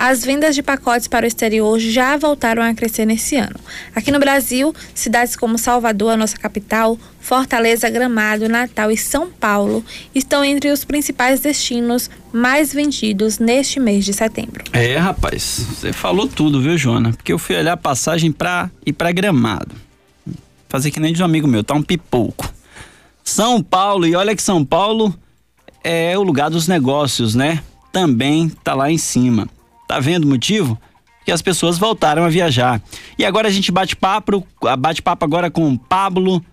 as vendas de pacotes para o exterior já voltaram a crescer nesse ano. Aqui no Brasil, cidades como Salvador, a nossa capital, Fortaleza, Gramado, Natal e São Paulo estão entre os principais destinos mais vendidos neste mês de setembro. É, rapaz, você falou tudo, viu, Joana? Porque eu fui olhar a passagem para ir para Gramado. Fazer que nem de um amigo meu, tá um pipoco. São Paulo, e olha que São Paulo é o lugar dos negócios, né? Também tá lá em cima. Tá vendo o motivo? Que as pessoas voltaram a viajar. E agora a gente bate papo, bate papo agora com Pablo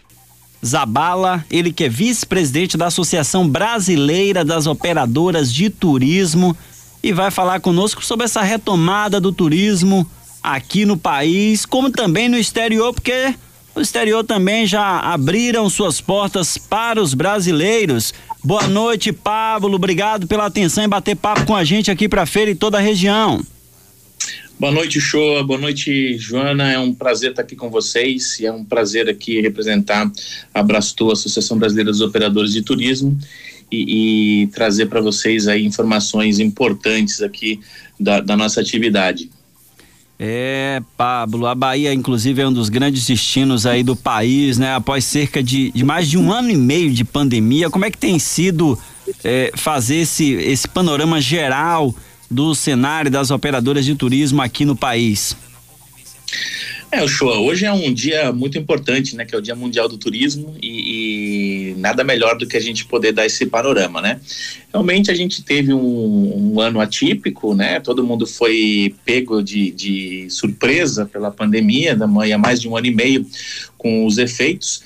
Zabala, ele que é vice-presidente da Associação Brasileira das Operadoras de Turismo e vai falar conosco sobre essa retomada do turismo aqui no país, como também no exterior, porque o exterior também já abriram suas portas para os brasileiros. Boa noite, Pablo. Obrigado pela atenção e bater papo com a gente aqui para a feira e toda a região. Boa noite, Shoa. Boa noite, Joana. É um prazer estar aqui com vocês e é um prazer aqui representar a Brastu, Associação Brasileira dos Operadores de Turismo, e, e trazer para vocês aí informações importantes aqui da, da nossa atividade. É, Pablo, a Bahia, inclusive, é um dos grandes destinos aí do país, né? Após cerca de, de mais de um ano e meio de pandemia, como é que tem sido é, fazer esse, esse panorama geral do cenário das operadoras de turismo aqui no país? É, o show. Hoje é um dia muito importante, né? Que é o Dia Mundial do Turismo e, e nada melhor do que a gente poder dar esse panorama, né? Realmente a gente teve um, um ano atípico, né? Todo mundo foi pego de, de surpresa pela pandemia, da há mais de um ano e meio com os efeitos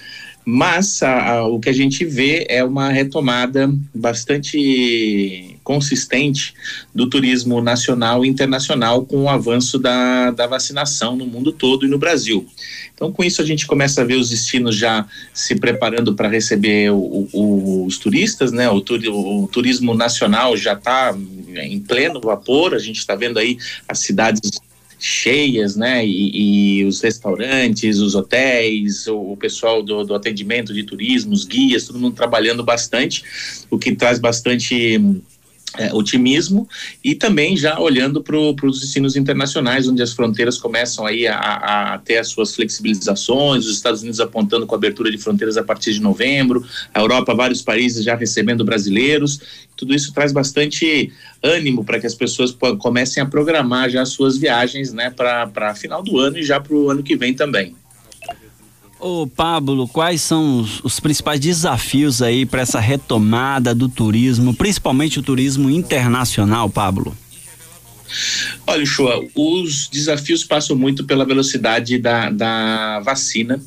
mas a, a, o que a gente vê é uma retomada bastante consistente do turismo nacional e internacional com o avanço da, da vacinação no mundo todo e no Brasil. Então, com isso, a gente começa a ver os destinos já se preparando para receber o, o, os turistas, né? O, o turismo nacional já está em pleno vapor, a gente está vendo aí as cidades cheias, né? E, e, os restaurantes, os hotéis, o, o pessoal do, do, atendimento de turismo, os guias, todo mundo trabalhando bastante, o que traz bastante é, otimismo e também já olhando para os destinos internacionais, onde as fronteiras começam aí a, a, ter as suas flexibilizações, os Estados Unidos apontando com a abertura de fronteiras a partir de novembro, a Europa, vários países já recebendo brasileiros, tudo isso traz bastante ânimo para que as pessoas comecem a programar já as suas viagens, né, para final do ano e já para o ano que vem também. Ô Pablo, quais são os, os principais desafios aí para essa retomada do turismo, principalmente o turismo internacional, Pablo? Olha, Chua, os desafios passam muito pela velocidade da, da vacina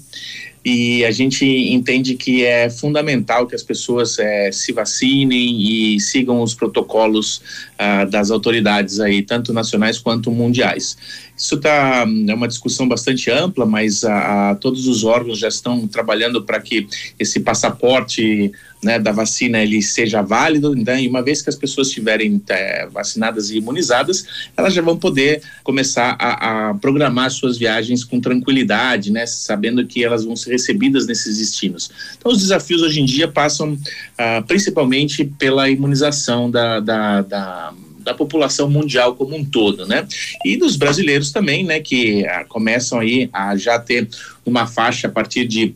e a gente entende que é fundamental que as pessoas é, se vacinem e sigam os protocolos ah, das autoridades aí, tanto nacionais quanto mundiais. Isso tá, é uma discussão bastante ampla, mas a, a todos os órgãos já estão trabalhando para que esse passaporte né, da vacina ele seja válido, né, e uma vez que as pessoas estiverem é, vacinadas e imunizadas, elas já vão poder começar a, a, programar suas viagens com tranquilidade, né, sabendo que elas vão ser recebidas nesses destinos. Então, os desafios hoje em dia passam ah, principalmente pela imunização da, da, da da população mundial como um todo, né? E dos brasileiros também, né? Que ah, começam aí a já ter uma faixa a partir de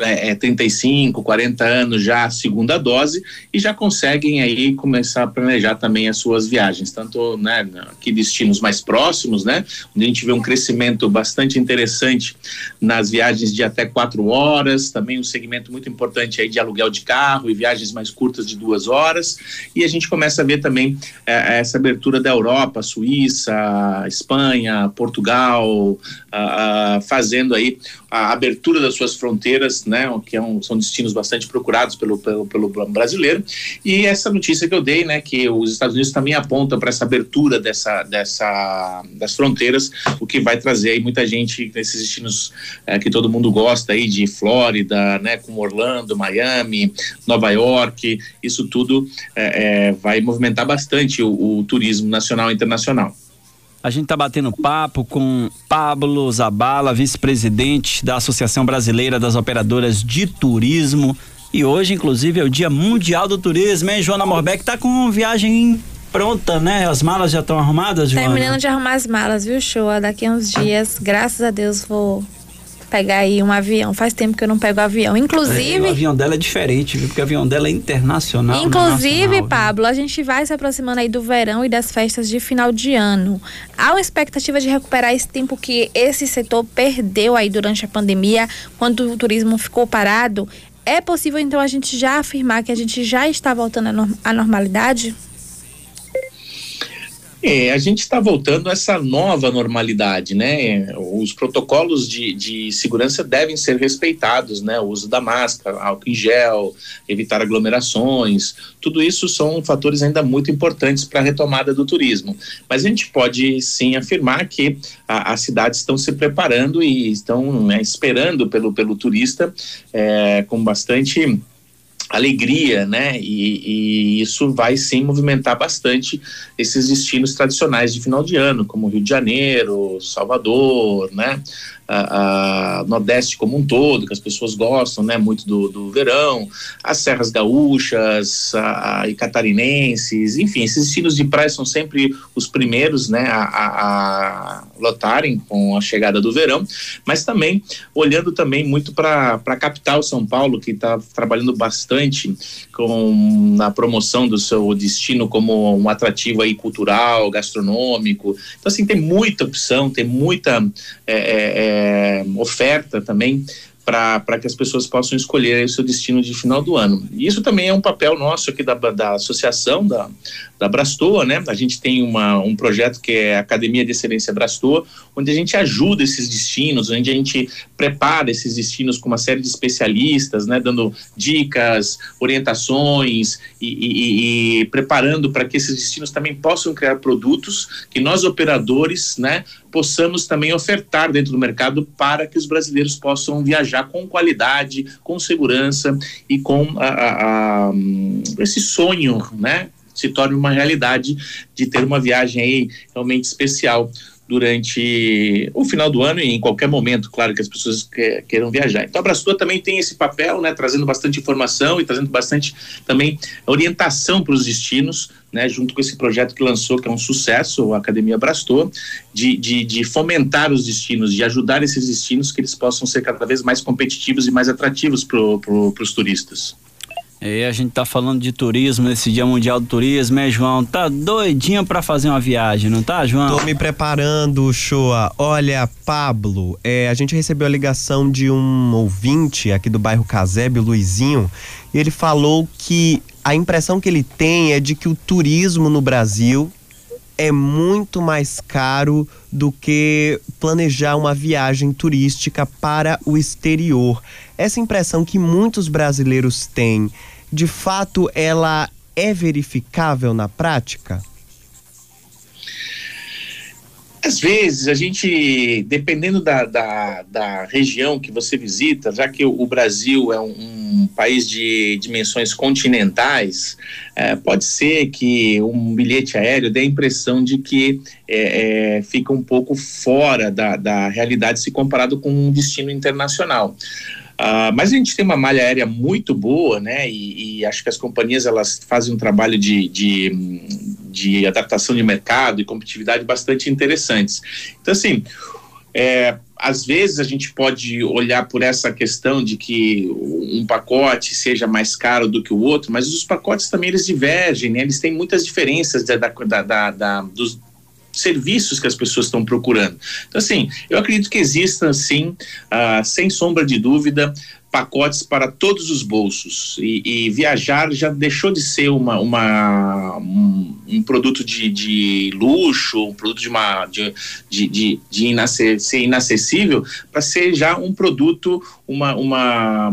é, é, 35, 40 anos já a segunda dose e já conseguem aí começar a planejar também as suas viagens, tanto né, aqui destinos mais próximos, né, onde a gente vê um crescimento bastante interessante nas viagens de até quatro horas, também um segmento muito importante aí de aluguel de carro e viagens mais curtas de duas horas, e a gente começa a ver também é, essa abertura da Europa, Suíça, Espanha, Portugal, a, a, fazendo aí a abertura das suas fronteiras, né, que é um, são destinos bastante procurados pelo, pelo, pelo brasileiro. E essa notícia que eu dei, né, que os Estados Unidos também apontam para essa abertura dessa, dessa, das fronteiras, o que vai trazer aí muita gente nesses destinos é, que todo mundo gosta aí de Flórida, né, como Orlando, Miami, Nova York, isso tudo é, vai movimentar bastante o, o turismo nacional e internacional. A gente está batendo papo com Pablo Zabala, vice-presidente da Associação Brasileira das Operadoras de Turismo. E hoje, inclusive, é o Dia Mundial do Turismo, hein? Joana Morbeck tá com viagem pronta, né? As malas já estão arrumadas, Joana? Terminando de arrumar as malas, viu, show? Daqui a uns dias, graças a Deus, vou pegar aí um avião. Faz tempo que eu não pego avião. Inclusive. É, o avião dela é diferente, viu? Porque o avião dela é internacional. Inclusive, Pablo, a gente vai se aproximando aí do verão e das festas de final de ano. Há uma expectativa de recuperar esse tempo que esse setor perdeu aí durante a pandemia, quando o turismo ficou parado. É possível então a gente já afirmar que a gente já está voltando à normalidade? É, a gente está voltando a essa nova normalidade, né? Os protocolos de, de segurança devem ser respeitados, né? O uso da máscara, álcool em gel, evitar aglomerações, tudo isso são fatores ainda muito importantes para a retomada do turismo. Mas a gente pode sim afirmar que as cidades estão se preparando e estão né, esperando pelo, pelo turista é, com bastante alegria, né? E, e, isso vai sim movimentar bastante esses destinos tradicionais de final de ano, como Rio de Janeiro, Salvador, né? A, Nordeste como um todo, que as pessoas gostam né, muito do, do verão, as Serras Gaúchas a, a, e catarinenses, enfim, esses destinos de praia são sempre os primeiros né, a, lotarem com a chegada do verão, mas também olhando também muito para a capital São Paulo, que está trabalhando bastante com a promoção do seu destino como um atrativo aí cultural, gastronômico. Então, assim, tem muita opção, tem muita. É, é, é, oferta também para que as pessoas possam escolher o seu destino de final do ano. Isso também é um papel nosso aqui da, da associação, da, da Brastoa, né? A gente tem uma, um projeto que é a Academia de Excelência Brastoa, onde a gente ajuda esses destinos, onde a gente prepara esses destinos com uma série de especialistas, né? Dando dicas, orientações e, e, e preparando para que esses destinos também possam criar produtos que nós operadores, né? Possamos também ofertar dentro do mercado para que os brasileiros possam viajar com qualidade, com segurança e com a, a, a, esse sonho, né? Se torne uma realidade de ter uma viagem aí realmente especial durante o final do ano e em qualquer momento, claro que as pessoas queiram viajar. Então a Brastua também tem esse papel, né, trazendo bastante informação e trazendo bastante também orientação para os destinos, né, junto com esse projeto que lançou, que é um sucesso, a Academia Brastua, de, de, de fomentar os destinos, de ajudar esses destinos que eles possam ser cada vez mais competitivos e mais atrativos para pro, os turistas. E a gente tá falando de turismo nesse Dia Mundial do Turismo, é, João? Tá doidinho para fazer uma viagem, não tá, João? Tô me preparando, Shoa. Olha, Pablo, é, a gente recebeu a ligação de um ouvinte aqui do bairro Casebe, o Luizinho, e ele falou que a impressão que ele tem é de que o turismo no Brasil é muito mais caro do que planejar uma viagem turística para o exterior. Essa impressão que muitos brasileiros têm de fato ela é verificável na prática? Às vezes, a gente, dependendo da, da, da, região que você visita, já que o Brasil é um, um país de dimensões continentais, é, pode ser que um bilhete aéreo dê a impressão de que é, é, fica um pouco fora da, da realidade se comparado com um destino internacional. Uh, mas a gente tem uma malha aérea muito boa, né? E, e, acho que as companhias elas fazem um trabalho de, de, de adaptação de mercado e competitividade bastante interessantes. Então, assim, é, às vezes a gente pode olhar por essa questão de que um pacote seja mais caro do que o outro, mas os pacotes também eles divergem, né? Eles têm muitas diferenças da, da, da, da dos, serviços que as pessoas estão procurando. Então, assim, eu acredito que exista, sim, uh, sem sombra de dúvida, pacotes para todos os bolsos e, e, viajar já deixou de ser uma, uma um, um, produto de, de, luxo, um produto de uma de, de, de, de ser inacessível para ser já um produto, uma, uma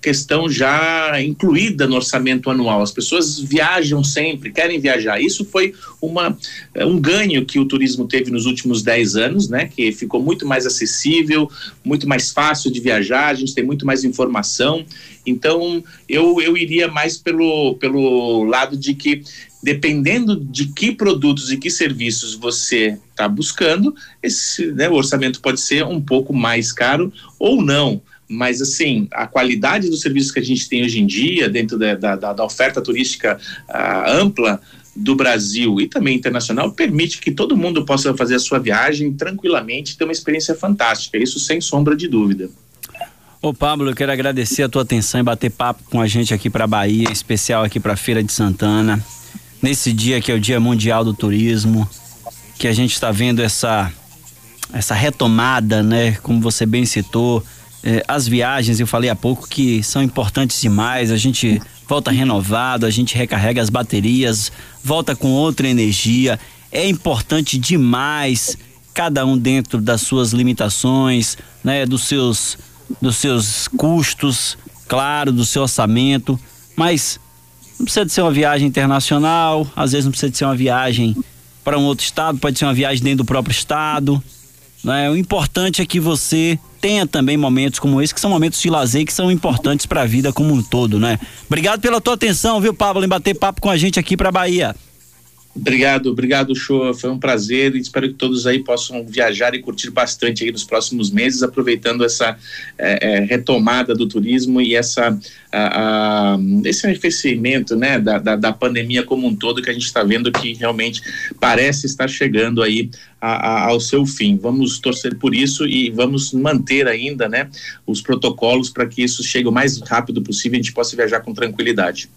questão já incluída no orçamento anual. As pessoas viajam sempre, querem viajar. Isso foi uma, um ganho que o turismo teve nos últimos 10 anos, né? Que ficou muito mais acessível, muito mais fácil de viajar, a gente tem muito mais mais informação. Então, eu, eu iria mais pelo, pelo lado de que, dependendo de que produtos e que serviços você está buscando, esse né, o orçamento pode ser um pouco mais caro ou não mas assim a qualidade dos serviços que a gente tem hoje em dia dentro da, da, da oferta turística uh, ampla do Brasil e também internacional permite que todo mundo possa fazer a sua viagem tranquilamente, ter uma experiência fantástica, isso sem sombra de dúvida. Ô Pablo, eu quero agradecer a tua atenção e bater papo com a gente aqui para Bahia, especial aqui para Feira de Santana. Nesse dia que é o Dia Mundial do Turismo, que a gente está vendo essa essa retomada, né? Como você bem citou, eh, as viagens, eu falei há pouco que são importantes demais. A gente volta renovado, a gente recarrega as baterias, volta com outra energia. É importante demais, cada um dentro das suas limitações, né? Dos seus dos seus custos, claro, do seu orçamento, mas não precisa de ser uma viagem internacional, às vezes não precisa de ser uma viagem para um outro estado, pode ser uma viagem dentro do próprio estado. Né? O importante é que você tenha também momentos como esse, que são momentos de lazer que são importantes para a vida como um todo, né? Obrigado pela tua atenção, viu, Pablo, em bater papo com a gente aqui para Bahia. Obrigado, obrigado, show. Foi um prazer e espero que todos aí possam viajar e curtir bastante aí nos próximos meses, aproveitando essa é, é, retomada do turismo e essa a, a, esse arrefecimento, né, da, da, da, pandemia como um todo que a gente está vendo que realmente parece estar chegando aí a, ao seu fim. Vamos torcer por isso e vamos manter ainda, né, os protocolos para que isso chegue o mais rápido possível e a gente possa viajar com tranquilidade.